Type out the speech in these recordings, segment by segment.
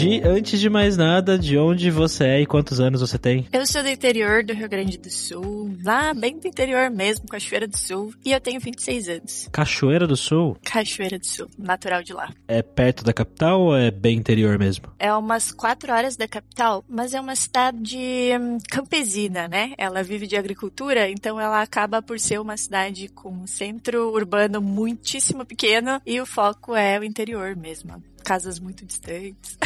Gi, antes de mais nada, de onde você é e quantos anos você tem? Eu sou do interior do Rio Grande do Sul, lá bem do interior mesmo, Cachoeira do Sul, e eu tenho 26 anos. Cachoeira do Sul? Cachoeira do Sul, natural de lá. É perto da capital ou é bem interior mesmo? É umas quatro horas da capital, mas é uma cidade hum, campesina, né? Ela vive de agricultura, então ela acaba por ser uma cidade com um centro urbano muitíssimo pequeno e o foco é o interior mesmo casas muito distantes.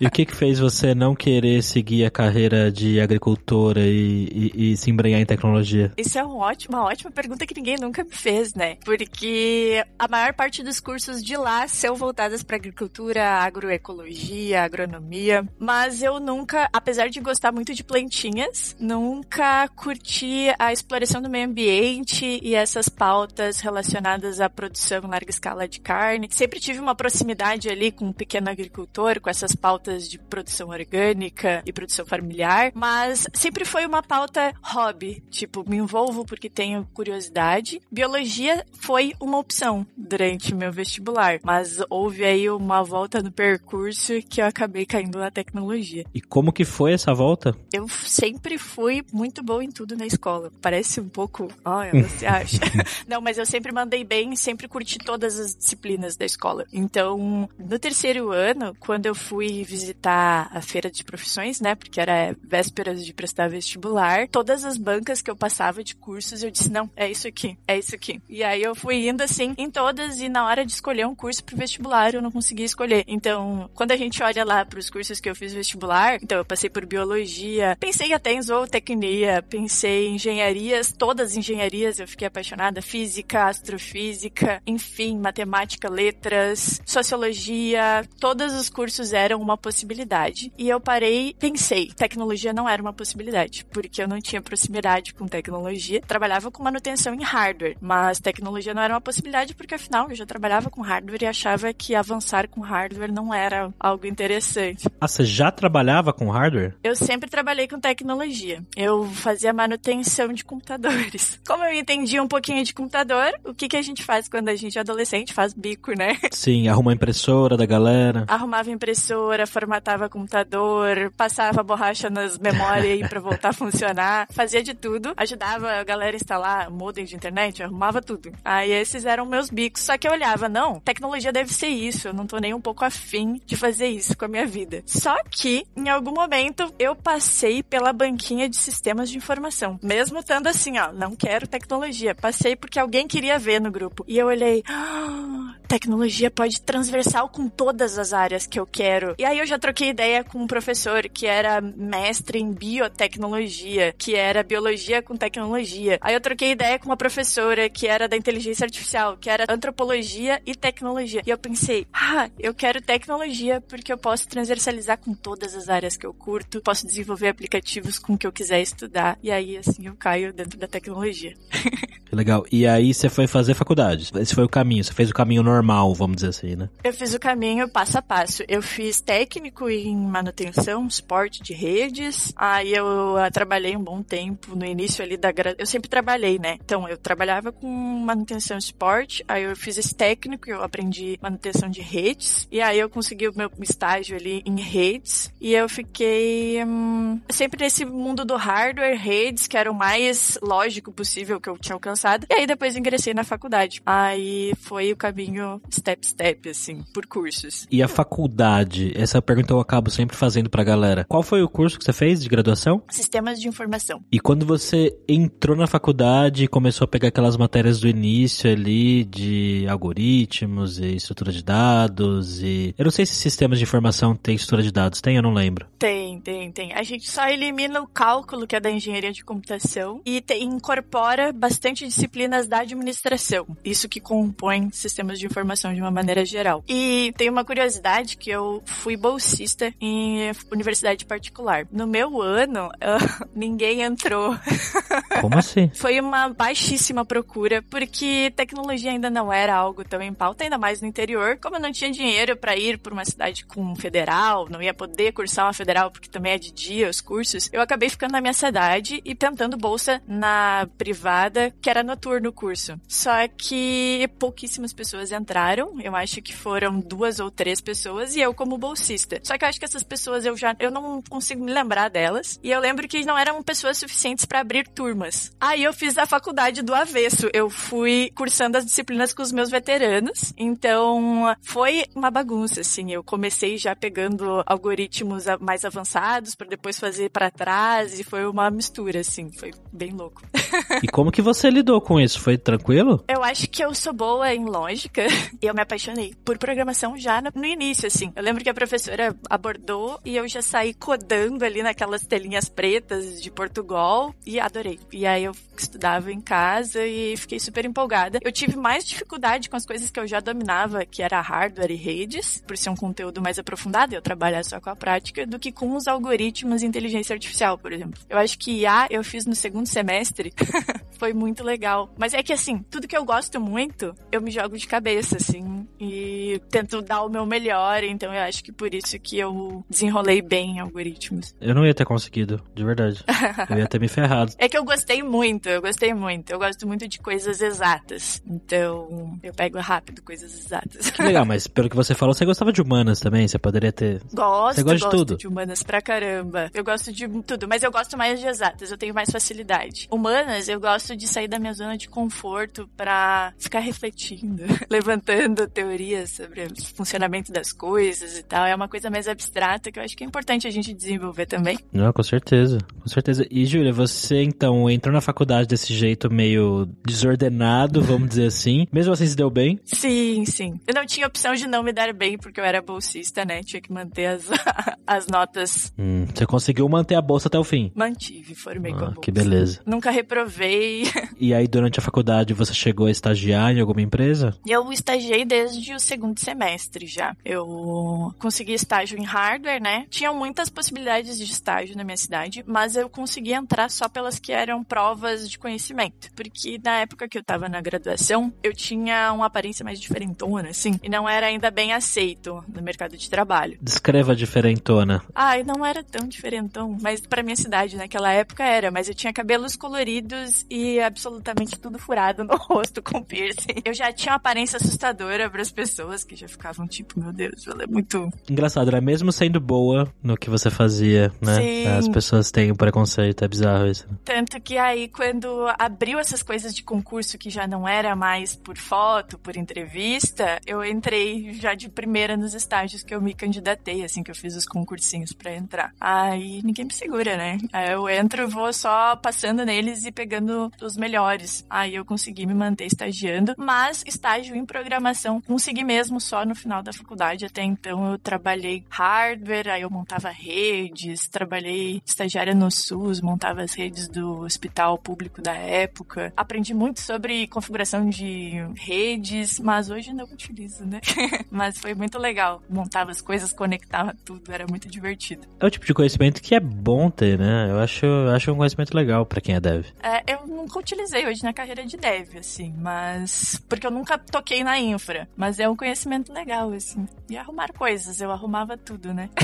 e o que que fez você não querer seguir a carreira de agricultora e, e, e se embrenhar em tecnologia? Isso é um ótimo, uma ótima pergunta que ninguém nunca me fez, né? Porque a maior parte dos cursos de lá são voltadas para agricultura, agroecologia, agronomia, mas eu nunca, apesar de gostar muito de plantinhas, nunca curti a exploração do meio ambiente e essas pautas relacionadas à produção em larga escala de carne. Sempre tive uma proximidade ali ali com um pequeno agricultor, com essas pautas de produção orgânica e produção familiar, mas sempre foi uma pauta hobby, tipo, me envolvo porque tenho curiosidade. Biologia foi uma opção durante meu vestibular, mas houve aí uma volta no percurso que eu acabei caindo na tecnologia. E como que foi essa volta? Eu sempre fui muito boa em tudo na escola. Parece um pouco, olha, você acha? Não, mas eu sempre mandei bem, sempre curti todas as disciplinas da escola. Então, no terceiro ano, quando eu fui visitar a feira de profissões, né, porque era vésperas de prestar vestibular, todas as bancas que eu passava de cursos, eu disse, não, é isso aqui, é isso aqui. E aí eu fui indo assim em todas e na hora de escolher um curso pro vestibular, eu não conseguia escolher. Então, quando a gente olha lá pros cursos que eu fiz vestibular, então eu passei por biologia, pensei até em zootecnia, pensei em engenharias, todas as engenharias eu fiquei apaixonada, física, astrofísica, enfim, matemática, letras, sociologia, tecnologia, todos os cursos eram uma possibilidade. E eu parei, pensei, tecnologia não era uma possibilidade, porque eu não tinha proximidade com tecnologia. Trabalhava com manutenção em hardware, mas tecnologia não era uma possibilidade porque afinal eu já trabalhava com hardware e achava que avançar com hardware não era algo interessante. Ah, você já trabalhava com hardware? Eu sempre trabalhei com tecnologia. Eu fazia manutenção de computadores. Como eu entendia um pouquinho de computador, o que, que a gente faz quando a gente é adolescente? Faz bico, né? Sim, arruma impressora impressora da galera? Arrumava impressora, formatava computador, passava borracha nas memórias aí pra voltar a funcionar. Fazia de tudo. Ajudava a galera a instalar modem de internet, arrumava tudo. Aí esses eram meus bicos. Só que eu olhava, não, tecnologia deve ser isso. Eu não tô nem um pouco afim de fazer isso com a minha vida. Só que, em algum momento, eu passei pela banquinha de sistemas de informação. Mesmo estando assim, ó, não quero tecnologia. Passei porque alguém queria ver no grupo. E eu olhei, ah, tecnologia pode transversal com todas as áreas que eu quero. E aí eu já troquei ideia com um professor que era mestre em biotecnologia, que era biologia com tecnologia. Aí eu troquei ideia com uma professora que era da inteligência artificial, que era antropologia e tecnologia. E eu pensei, ah, eu quero tecnologia porque eu posso transversalizar com todas as áreas que eu curto, posso desenvolver aplicativos com o que eu quiser estudar. E aí, assim, eu caio dentro da tecnologia. Legal. E aí você foi fazer faculdade. Esse foi o caminho. Você fez o caminho normal, vamos dizer assim, né? Eu fiz o caminho passo a passo. Eu fiz técnico em manutenção, suporte de redes. Aí eu ah, trabalhei um bom tempo no início ali da Eu sempre trabalhei, né? Então eu trabalhava com manutenção e suporte. Aí eu fiz esse técnico, eu aprendi manutenção de redes. E aí eu consegui o meu estágio ali em redes. E eu fiquei hum, sempre nesse mundo do hardware, redes, que era o mais lógico possível que eu tinha alcançado e aí depois ingressei na faculdade. Aí foi o caminho step step, assim, por cursos. E a faculdade? Essa pergunta eu acabo sempre fazendo pra galera. Qual foi o curso que você fez de graduação? Sistemas de informação. E quando você entrou na faculdade e começou a pegar aquelas matérias do início ali de algoritmos e estrutura de dados e... Eu não sei se sistemas de informação tem estrutura de dados. Tem? Eu não lembro. Tem, tem, tem. A gente só elimina o cálculo, que é da engenharia de computação, e te, incorpora bastante disciplinas da administração. Isso que compõe sistemas de informação de uma maneira geral. E tem uma curiosidade que eu fui bolsista em universidade particular. No meu ano, uh, ninguém entrou. Como assim? Foi uma baixíssima procura, porque tecnologia ainda não era algo tão em pauta, ainda mais no interior. Como eu não tinha dinheiro para ir para uma cidade com federal, não ia poder cursar uma federal porque também é de dia os cursos, eu acabei ficando na minha cidade e tentando bolsa na privada, que era noturno o curso. Só que pouquíssimas pessoas entraram, eu acho que foram duas ou três pessoas e eu como bolsista. Só que eu acho que essas pessoas eu já eu não consigo me lembrar delas. E eu lembro que não eram pessoas suficientes para abrir turmas. Aí eu fiz a faculdade do avesso. Eu fui cursando as disciplinas com os meus veteranos. Então, foi uma bagunça assim. Eu comecei já pegando algoritmos mais avançados para depois fazer para trás e foi uma mistura assim, foi bem louco. e como que você lidou com isso? Foi tranquilo? Eu acho que eu sou boa em lógica e eu me apaixonei por programação já no início assim. Eu lembro que a professora abordou e eu já saí codando ali naquelas telinhas pretas de Portugal e adorei. E aí eu estudava em casa e fiquei super empolgada. Eu tive mais dificuldade com as coisas que eu já dominava, que era hardware e redes, por ser um conteúdo mais aprofundado e eu trabalhar só com a prática, do que com os algoritmos e inteligência artificial, por exemplo. Eu acho que IA eu fiz no segundo semestre, foi muito legal. Mas é que assim, tudo que eu gosto muito, eu me jogo de cabeça, assim, e tento dar o meu melhor, então eu acho que por isso que eu desenrolei bem algoritmos. Eu não ia ter conseguido, de verdade. eu ia ter me ferrado. É que eu gostei muito, eu gostei muito. Eu gosto muito de coisas exatas. Então, eu pego rápido coisas exatas. Que legal, mas pelo que você falou, você gostava de humanas também? Você poderia ter. Gosto, você gosta gosto de tudo? de humanas pra caramba. Eu gosto de tudo, mas eu gosto mais de exatas, eu tenho mais facilidade. Humanas, eu gosto de sair da minha zona de conforto pra ficar refletindo, levantando teorias sobre o funcionamento das coisas e tal. É uma coisa mais abstrata que eu acho que é importante a gente desenvolver também. Não, com certeza, com certeza. E Júlia, você então entrou na faculdade desse jeito meio desordenado, vamos dizer assim. Mesmo assim se deu bem? Sim, sim. Eu não tinha opção de não me dar bem porque eu era bolsista, né? Tinha que manter as, as notas. Hum, você conseguiu manter a bolsa até o fim? Mantive, formei ah, com a bolsa. Que beleza. Nunca reprovei. E aí, durante a faculdade, você chegou a estagiar em alguma empresa? Eu estagiei desde o segundo semestre já. Eu consegui estágio em hardware, né? Tinham muitas possibilidades de estágio na minha cidade, mas eu consegui entrar só pelas que eram provas de conhecimento. Porque na época que eu tava na graduação, eu tinha uma aparência mais diferentona, assim, e não era ainda bem aceito no mercado de trabalho. Descreva a diferentona. Ai, não era tão diferentão, mas pra minha cidade naquela época era, mas eu tinha cabelos coloridos e absolutamente tudo furado no rosto com piercing. Eu já tinha uma aparência assustadora para as pessoas que já ficavam tipo, meu Deus, ela é muito. Engraçado, né? Mesmo sendo boa no que você fazia, né? Sim. As pessoas têm o um preconceito, é bizarro isso. Tanto que aí, quando abriu essas coisas de concurso que já não era mais por foto, por entrevista, eu entrei já de primeira nos estágios que eu me candidatei, assim, que eu fiz os concursinhos para entrar. Aí ninguém me segura, né? Aí eu entro, vou só passando neles e pegando os melhores. Aí eu consegui me manter estagiando, mas estágio em programação consegui mesmo só no final da faculdade. Até então eu trabalhei hardware, aí eu montava redes, trabalhei estagiária no SUS, montava as redes do hospital público da época. Aprendi muito sobre configuração de redes, mas hoje não utilizo, né? mas foi muito legal. Montava as coisas, conectava tudo, era muito divertido. É o tipo de conhecimento que é bom ter, né? Eu acho, acho um conhecimento legal para quem é dev. É, eu nunca utilizei hoje na carreira de dev, assim, mas. Porque eu nunca toquei na infra. Mas é um conhecimento legal, assim. E arrumar coisas, eu arrumava tudo, né?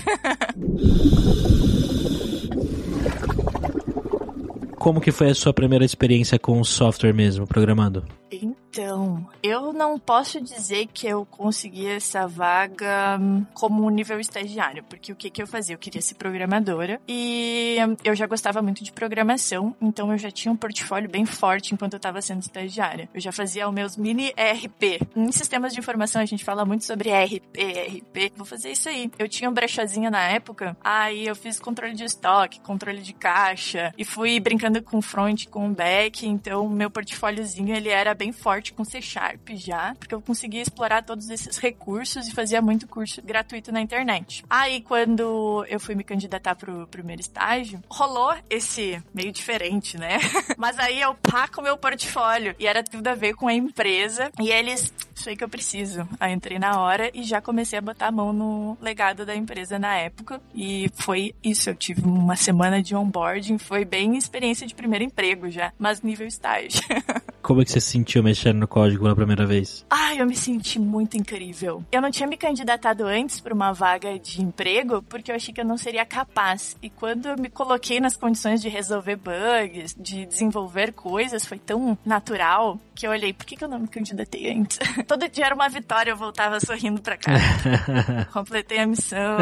Como que foi a sua primeira experiência com software mesmo, programando? Então, eu não posso dizer que eu consegui essa vaga como nível estagiário, porque o que, que eu fazia? Eu queria ser programadora e eu já gostava muito de programação, então eu já tinha um portfólio bem forte enquanto eu estava sendo estagiária. Eu já fazia os meus mini RP. Em sistemas de informação a gente fala muito sobre RP, RP. Vou fazer isso aí. Eu tinha um brechazinho na época, aí eu fiz controle de estoque, controle de caixa e fui brincando com front, com back, então meu portfóliozinho ele era bem forte forte com C Sharp já, porque eu conseguia explorar todos esses recursos e fazia muito curso gratuito na internet. Aí, quando eu fui me candidatar pro primeiro estágio, rolou esse meio diferente, né? Mas aí eu pá com meu portfólio e era tudo a ver com a empresa e eles, isso aí que eu preciso. Aí entrei na hora e já comecei a botar a mão no legado da empresa na época e foi isso. Eu tive uma semana de onboarding, foi bem experiência de primeiro emprego já, mas nível estágio. Como é que você se sentiu mexendo no código pela primeira vez? Ai, eu me senti muito incrível. Eu não tinha me candidatado antes para uma vaga de emprego porque eu achei que eu não seria capaz. E quando eu me coloquei nas condições de resolver bugs, de desenvolver coisas, foi tão natural que eu olhei, por que, que eu não me candidatei antes? Todo dia era uma vitória, eu voltava sorrindo pra casa. Completei a missão.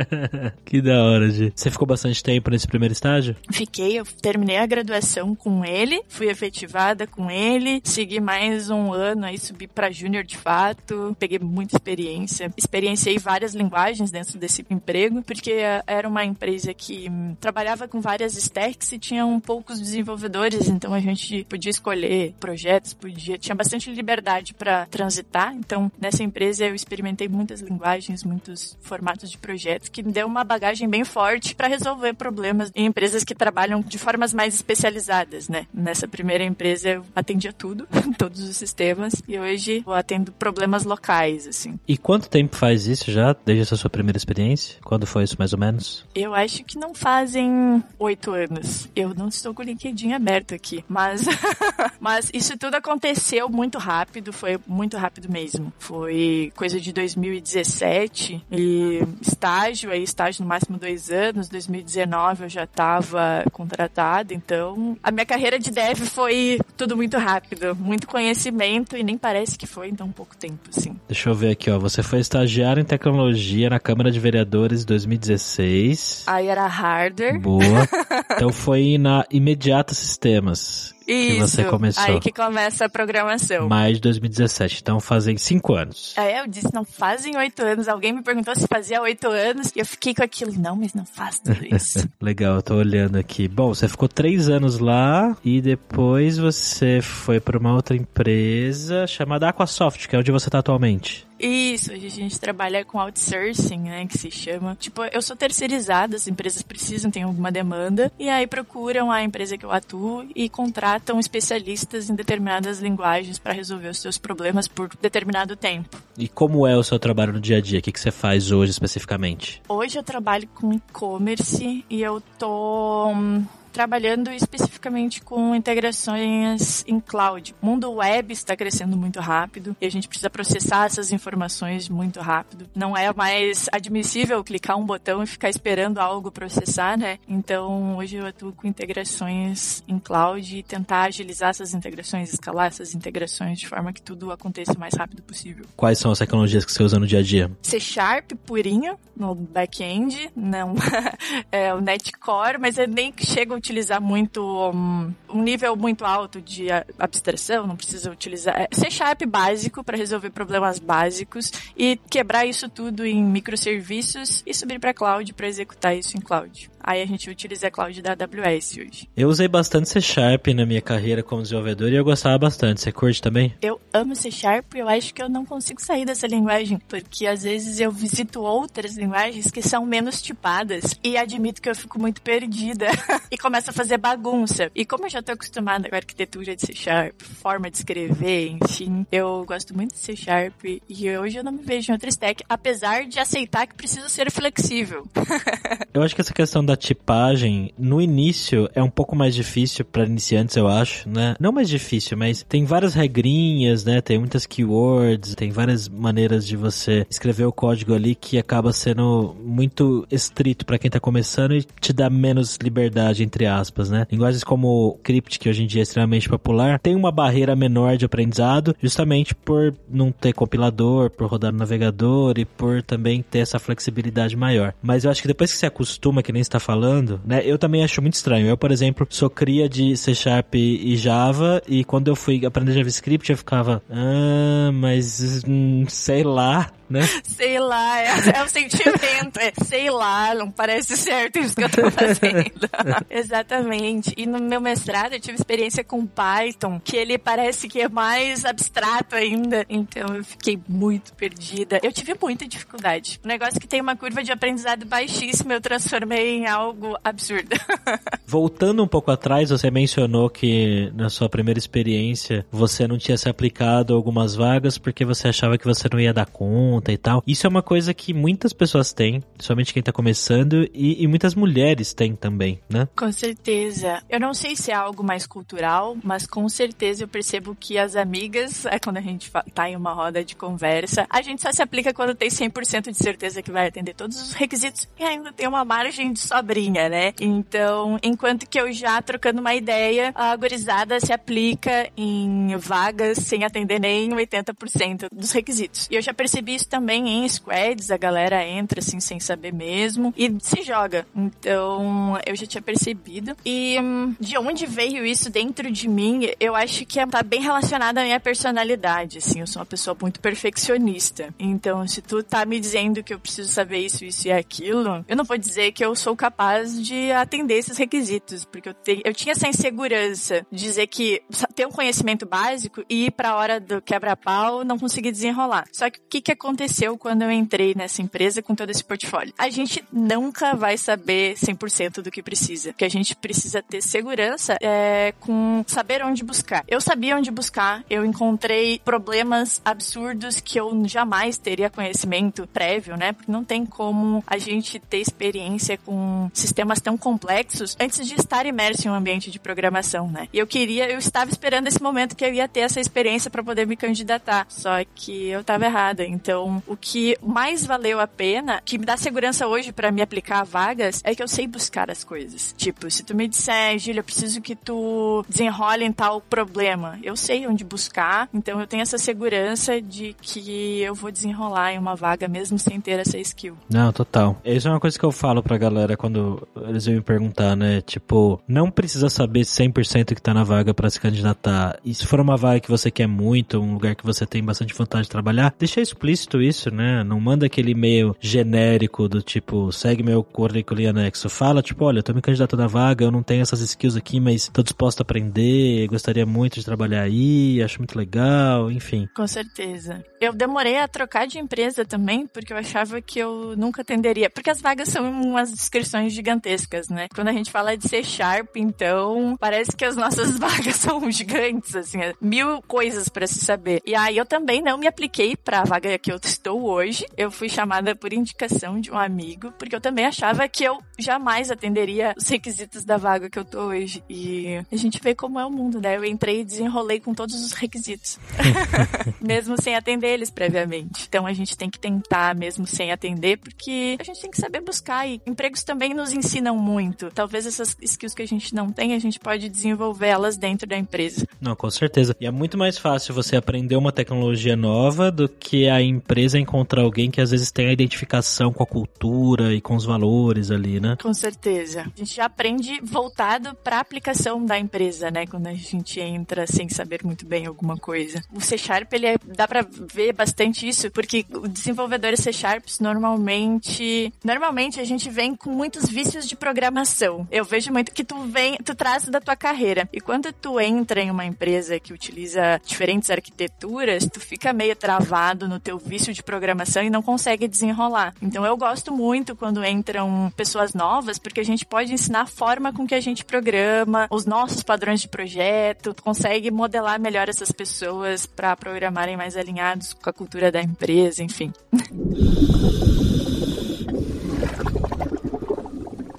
que da hora, Gi. Você ficou bastante tempo nesse primeiro estágio? Fiquei, eu terminei a graduação com ele, fui efetivada com ele, segui mais um ano aí, subi pra júnior de fato, peguei muita experiência, experienciei várias linguagens dentro desse emprego, porque era uma empresa que trabalhava com várias stacks e tinha um poucos desenvolvedores, então a gente podia escolher projetos, podia, tinha bastante liberdade para transitar, então nessa empresa eu experimentei muitas linguagens, muitos formatos de projetos que me deu uma bagagem bem forte para resolver problemas em empresas que trabalham de formas mais especializadas, né? Nessa primeira empresa eu atendia tudo, todos os sistemas, e hoje eu atendo problemas locais, assim. E quanto tempo faz isso já, desde essa sua primeira experiência? Quando foi isso, mais ou menos? Eu acho que não fazem oito anos. Eu não estou com o LinkedIn aberto aqui, mas, mas isso tudo aconteceu muito rápido, foi muito rápido mesmo. Foi coisa de 2017 e estágio, aí estágio no máximo dois anos, 2019 eu já estava contratada, então a minha carreira de dev foi tudo muito rápido, muito conhecimento e nem parece que foi em tão pouco tempo, assim. Deixa eu ver aqui, ó. Você foi estagiário em tecnologia na Câmara de Vereadores em 2016. Aí era hardware. Boa. Então foi na Imediata Sistemas. Isso, que você começou. aí que começa a programação. Maio de 2017, então fazem cinco anos. Aí eu disse, não fazem oito anos. Alguém me perguntou se fazia oito anos e eu fiquei com aquilo, não, mas não faz tudo isso. Legal, eu tô olhando aqui. Bom, você ficou três anos lá e depois você foi para uma outra empresa chamada Aquasoft, que é onde você tá atualmente. Isso, a gente trabalha com outsourcing, né, que se chama. Tipo, eu sou terceirizada, as empresas precisam, tem alguma demanda, e aí procuram a empresa que eu atuo e contratam especialistas em determinadas linguagens para resolver os seus problemas por determinado tempo. E como é o seu trabalho no dia a dia? O que, que você faz hoje especificamente? Hoje eu trabalho com e-commerce e eu tô hum, trabalhando especificamente com integrações em cloud. O mundo web está crescendo muito rápido e a gente precisa processar essas informações muito rápido. Não é mais admissível clicar um botão e ficar esperando algo processar, né? Então, hoje eu atuo com integrações em cloud e tentar agilizar essas integrações, escalar essas integrações de forma que tudo aconteça o mais rápido possível. Quais são as tecnologias que você usa no dia a dia? C Sharp purinho no back-end, não é o Netcore, mas eu nem chego utilizar muito um, um nível muito alto de abstração, não precisa utilizar é C Sharp básico para resolver problemas básicos e quebrar isso tudo em microserviços e subir para cloud para executar isso em cloud. Aí a gente utiliza a cloud da AWS hoje. Eu usei bastante C Sharp na minha carreira como desenvolvedor e eu gostava bastante. Você curte também? Eu amo C Sharp e eu acho que eu não consigo sair dessa linguagem, porque às vezes eu visito outras linguagens que são menos tipadas e admito que eu fico muito perdida e começo a fazer bagunça. E como eu já tô acostumada com a arquitetura de C Sharp, forma de escrever, enfim, eu gosto muito de C Sharp e hoje eu não me vejo em outra stack, apesar de aceitar que preciso ser flexível. eu acho que essa questão da tipagem, no início, é um pouco mais difícil para iniciantes, eu acho, né? Não mais difícil, mas tem várias regrinhas, né? Tem muitas keywords, tem várias maneiras de você escrever o código ali que acaba sendo muito estrito para quem tá começando e te dá menos liberdade, entre aspas, né? Linguagens como Crypt, que hoje em dia é extremamente popular, tem uma barreira menor de aprendizado, justamente por não ter compilador, por rodar no navegador e por também ter essa flexibilidade maior. Mas eu acho que depois que você acostuma, que nem está falando, né? Eu também acho muito estranho. Eu, por exemplo, sou cria de C Sharp e Java e quando eu fui aprender JavaScript eu ficava, ah, mas hum, sei lá. Né? Sei lá, é, é o sentimento. É, sei lá, não parece certo isso que eu tô fazendo. Exatamente. E no meu mestrado eu tive experiência com Python, que ele parece que é mais abstrato ainda. Então eu fiquei muito perdida. Eu tive muita dificuldade. Um negócio que tem uma curva de aprendizado baixíssima, eu transformei em algo absurdo. Voltando um pouco atrás, você mencionou que na sua primeira experiência você não tinha se aplicado a algumas vagas porque você achava que você não ia dar conta e tal. Isso é uma coisa que muitas pessoas têm, somente quem tá começando, e, e muitas mulheres têm também, né? Com certeza. Eu não sei se é algo mais cultural, mas com certeza eu percebo que as amigas, é quando a gente tá em uma roda de conversa, a gente só se aplica quando tem 100% de certeza que vai atender todos os requisitos e ainda tem uma margem de sobrinha, né? Então, enquanto que eu já trocando uma ideia, a gurizada se aplica em vagas sem atender nem 80% dos requisitos. E eu já percebi isso também em squads, a galera entra assim sem saber mesmo e se joga. Então, eu já tinha percebido. E hum, de onde veio isso dentro de mim, eu acho que tá bem relacionado à minha personalidade, assim, eu sou uma pessoa muito perfeccionista. Então, se tu tá me dizendo que eu preciso saber isso, isso e aquilo, eu não vou dizer que eu sou capaz de atender esses requisitos, porque eu, te, eu tinha essa insegurança de dizer que ter um conhecimento básico e ir pra hora do quebra-pau não conseguir desenrolar. Só que o que, que aconteceu quando eu entrei nessa empresa com todo esse portfólio? A gente nunca vai saber 100% do que precisa, que a gente precisa ter segurança é, com saber onde buscar. Eu sabia onde buscar, eu encontrei problemas absurdos que eu jamais teria conhecimento prévio, né? Porque não tem como a gente ter experiência com sistemas tão complexos antes de estar imerso em um ambiente de programação, né? E eu queria, eu estava esperando esse momento que eu ia ter essa experiência para poder me candidatar, só que eu estava errada. Então, o que mais valeu a pena, que me dá segurança hoje para me aplicar a vagas, é que eu sei buscar as coisas. Tipo, se tu me disser, Gília, eu preciso que tu desenrole em tal problema, eu sei onde buscar, então eu tenho essa segurança de que eu vou desenrolar em uma vaga mesmo sem ter essa skill. Não, total. Isso é uma coisa que eu falo pra galera quando eles vêm me perguntar, né? Tipo, não precisa saber 100% que tá na vaga para se candidatar. E se for uma vaga que você quer muito, um lugar que você tem bastante vontade de trabalhar, deixa explícito isso, né? Não manda aquele e-mail genérico do tipo, segue meu currículo e anexo. Fala, tipo, olha, eu tô me candidatando à vaga, eu não tenho essas skills aqui, mas tô disposto a aprender, gostaria muito de trabalhar aí, acho muito legal, enfim. Com certeza. Eu demorei a trocar de empresa também, porque eu achava que eu nunca atenderia. Porque as vagas são umas descrições gigantescas, né? Quando a gente fala de C Sharp, então, parece que as nossas vagas são gigantes, assim, mil coisas para se saber. E aí eu também não me apliquei para a vaga que eu estou hoje. Eu fui chamada por indicação de um amigo, porque eu também achava que eu jamais atenderia os requisitos da vaga que eu tô hoje. E a gente vê como é o mundo, né? Eu entrei e desenrolei com todos os requisitos. mesmo sem atender eles previamente. Então a gente tem que tentar mesmo sem atender, porque a gente tem que saber buscar e empregos também nos ensinam muito. Talvez essas skills que a gente não tem, a gente pode desenvolvê-las dentro da empresa. Não, com certeza. E é muito mais fácil você aprender uma tecnologia nova do que a empresa encontrar alguém que às vezes tem a identificação com a cultura e com os valores ali, né? Com certeza. A gente já aprende voltado para a aplicação da empresa, né? Quando a gente entra sem saber muito bem alguma coisa. O C Sharp, ele é, dá para ver bastante isso, porque desenvolvedores C Sharps normalmente, normalmente a gente vem com muitos vícios de programação. Eu vejo muito que tu vem, tu traz da tua carreira. E quando tu entra em uma empresa que utiliza diferentes arquiteturas, tu fica meio travado no teu vício de programação e não consegue desenrolar. Então eu gosto muito quando entram pessoas novas, porque a gente pode ensinar a forma com que a gente programa, os nossos padrões de projeto, consegue modelar melhor essas pessoas para programarem mais alinhados com a cultura da empresa, enfim.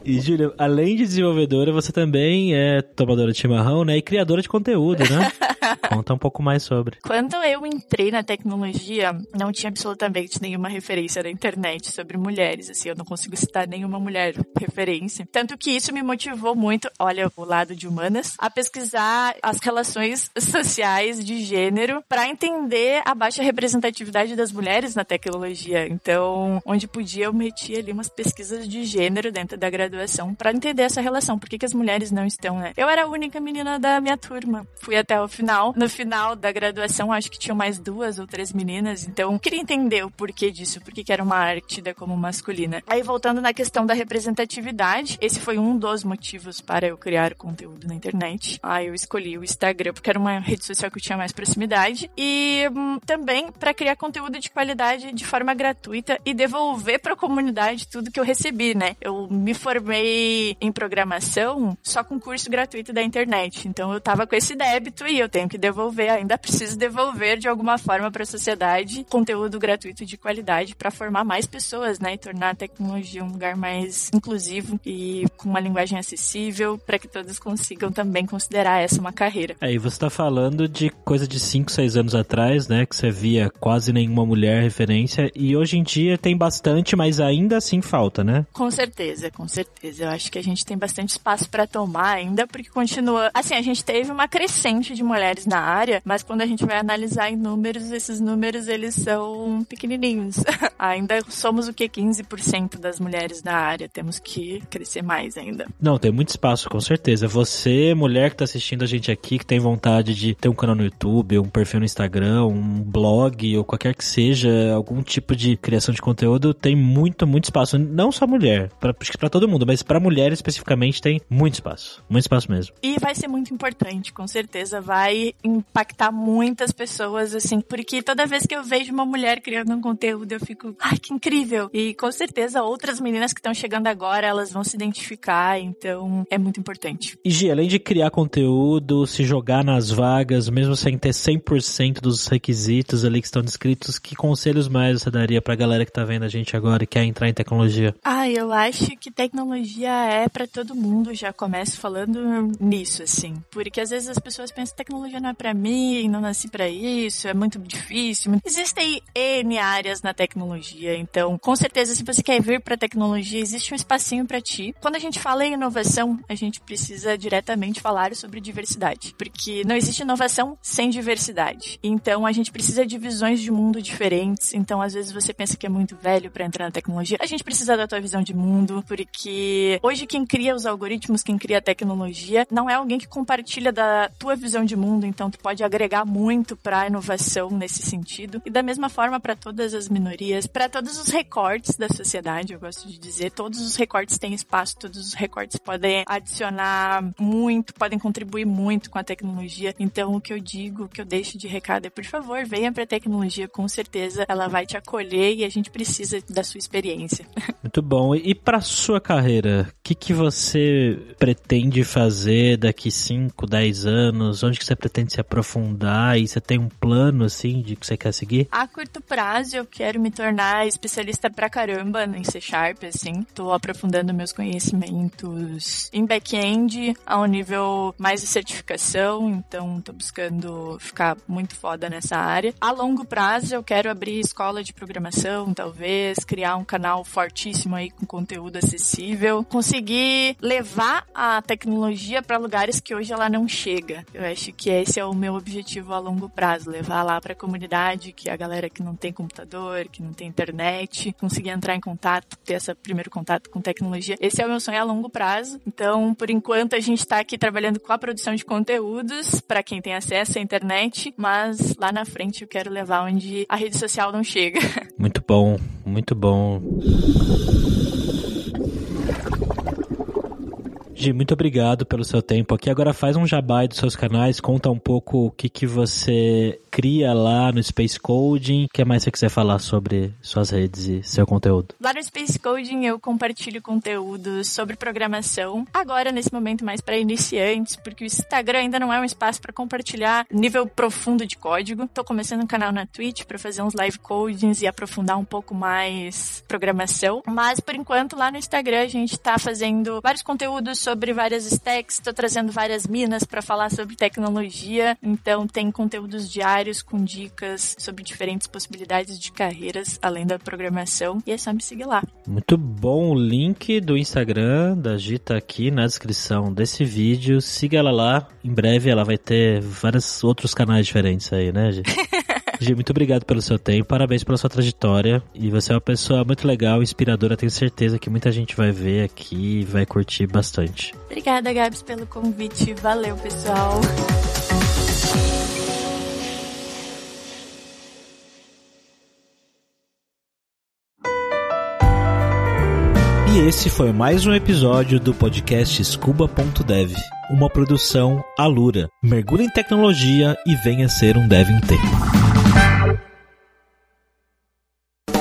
E, Júlia, além de desenvolvedora, você também é tomadora de chimarrão, né? E criadora de conteúdo, né? Conta um pouco mais sobre. Quando eu entrei na tecnologia, não tinha absolutamente nenhuma referência na internet sobre mulheres, assim, eu não consigo citar nenhuma mulher referência. Tanto que isso me motivou muito, olha o lado de humanas, a pesquisar as relações sociais de gênero para entender a baixa representatividade das mulheres na tecnologia. Então, onde podia, eu metia ali umas pesquisas de gênero dentro da graduação para entender essa relação. Por que, que as mulheres não estão, né? Eu era a única menina da minha turma. Fui até o final no final da graduação, acho que tinham mais duas ou três meninas, então queria entender o porquê disso, por que era uma área tida como masculina. Aí voltando na questão da representatividade, esse foi um dos motivos para eu criar conteúdo na internet. Aí eu escolhi o Instagram porque era uma rede social que eu tinha mais proximidade e hum, também para criar conteúdo de qualidade de forma gratuita e devolver para a comunidade tudo que eu recebi, né? Eu me formei em programação só com curso gratuito da internet. Então eu tava com esse débito e eu tenho que devolver, ainda preciso devolver de alguma forma para a sociedade conteúdo gratuito de qualidade para formar mais pessoas, né, e tornar a tecnologia um lugar mais inclusivo e com uma linguagem acessível para que todos consigam também considerar essa uma carreira. Aí é, você está falando de coisa de 5, 6 anos atrás, né, que você via quase nenhuma mulher referência e hoje em dia tem bastante, mas ainda assim falta, né? Com certeza, com certeza. Eu acho que a gente tem bastante espaço para tomar ainda, porque continua. Assim, a gente teve uma crescente de mulheres na área, mas quando a gente vai analisar em números, esses números eles são pequenininhos. ainda somos o que 15% das mulheres na área. Temos que crescer mais ainda. Não, tem muito espaço, com certeza. Você, mulher que tá assistindo a gente aqui, que tem vontade de ter um canal no YouTube, um perfil no Instagram, um blog ou qualquer que seja, algum tipo de criação de conteúdo, tem muito, muito espaço. Não só mulher, que pra todo mundo, mas pra mulher especificamente tem muito espaço. Muito espaço mesmo. E vai ser muito importante, com certeza. Vai impactar muitas pessoas, assim, porque toda vez que eu vejo uma mulher criando um conteúdo, eu fico, ai, que incrível! E com certeza outras meninas que estão chegando agora, elas vão se identificar, então é muito importante. E Gi, além de criar conteúdo, se jogar nas vagas, mesmo sem ter 100% dos requisitos ali que estão descritos, que conselhos mais você daria pra galera que tá vendo a gente agora e quer entrar em tecnologia? Ah, eu acho que tecnologia é para todo mundo, já começo falando nisso, assim. Porque às vezes as pessoas pensam, tecnologia não é para mim, não nasci para isso, é muito difícil. Existem N áreas na tecnologia, então com certeza se você quer vir para tecnologia, existe um espacinho para ti. Quando a gente fala em inovação, a gente precisa diretamente falar sobre diversidade, porque não existe inovação sem diversidade. Então a gente precisa de visões de mundo diferentes. Então às vezes você pensa que é muito velho para entrar na tecnologia. A gente precisa da tua visão de mundo, porque hoje quem cria os algoritmos, quem cria a tecnologia, não é alguém que compartilha da tua visão de mundo, então tu pode agregar muito para a inovação nesse sentido. E da mesma forma para todas as minorias, para todos os recortes da sociedade, eu gosto de dizer, todos os recortes têm espaço, todos os recortes podem adicionar muito, podem contribuir muito com a tecnologia. Então o que eu digo, o que eu deixo de recado é, por favor, venha para a tecnologia, com certeza ela vai te acolher e a gente precisa da sua experiência. Muito bom. E para sua carreira, o que, que você pretende fazer daqui 5, 10 anos? Onde que você pretende se aprofundar? E você tem um plano, assim, de que você quer seguir? A curto prazo, eu quero me tornar especialista pra caramba em C Sharp, assim. Tô aprofundando meus conhecimentos em back-end a um nível mais de certificação, então tô buscando ficar muito foda nessa área. A longo prazo, eu quero abrir escola de programação, talvez, criar um canal fortíssimo aí com conteúdo acessível, conseguir levar a tecnologia para lugares que hoje ela não chega. Eu acho que esse é o meu objetivo a longo prazo, levar lá para a comunidade, que a galera que não tem computador, que não tem internet, conseguir entrar em contato, ter esse primeiro contato com tecnologia. Esse é o meu sonho a longo prazo. Então, por enquanto a gente está aqui trabalhando com a produção de conteúdos para quem tem acesso à internet, mas lá na frente eu quero levar onde a rede social não chega. Muito bom, muito bom. Gi, muito obrigado pelo seu tempo aqui. Agora faz um jabá dos seus canais, conta um pouco o que, que você cria lá no Space Coding. O que mais você quiser falar sobre suas redes e seu conteúdo? Lá no Space Coding eu compartilho conteúdo sobre programação. Agora, nesse momento, mais para iniciantes, porque o Instagram ainda não é um espaço para compartilhar nível profundo de código. Tô começando um canal na Twitch para fazer uns live codings e aprofundar um pouco mais programação. Mas, por enquanto, lá no Instagram a gente tá fazendo vários conteúdos sobre várias stacks, estou trazendo várias minas para falar sobre tecnologia. Então tem conteúdos diários com dicas sobre diferentes possibilidades de carreiras além da programação e é só me seguir lá. Muito bom, o link do Instagram da Gita aqui na descrição desse vídeo. Siga ela lá. Em breve ela vai ter vários outros canais diferentes aí, né, Gi? Gi, muito obrigado pelo seu tempo, parabéns pela sua trajetória. E você é uma pessoa muito legal, inspiradora. Tenho certeza que muita gente vai ver aqui e vai curtir bastante. Obrigada, Gabs, pelo convite. Valeu, pessoal. E esse foi mais um episódio do podcast Scuba.dev, uma produção Alura. Mergulhe em tecnologia e venha ser um dev em tempo.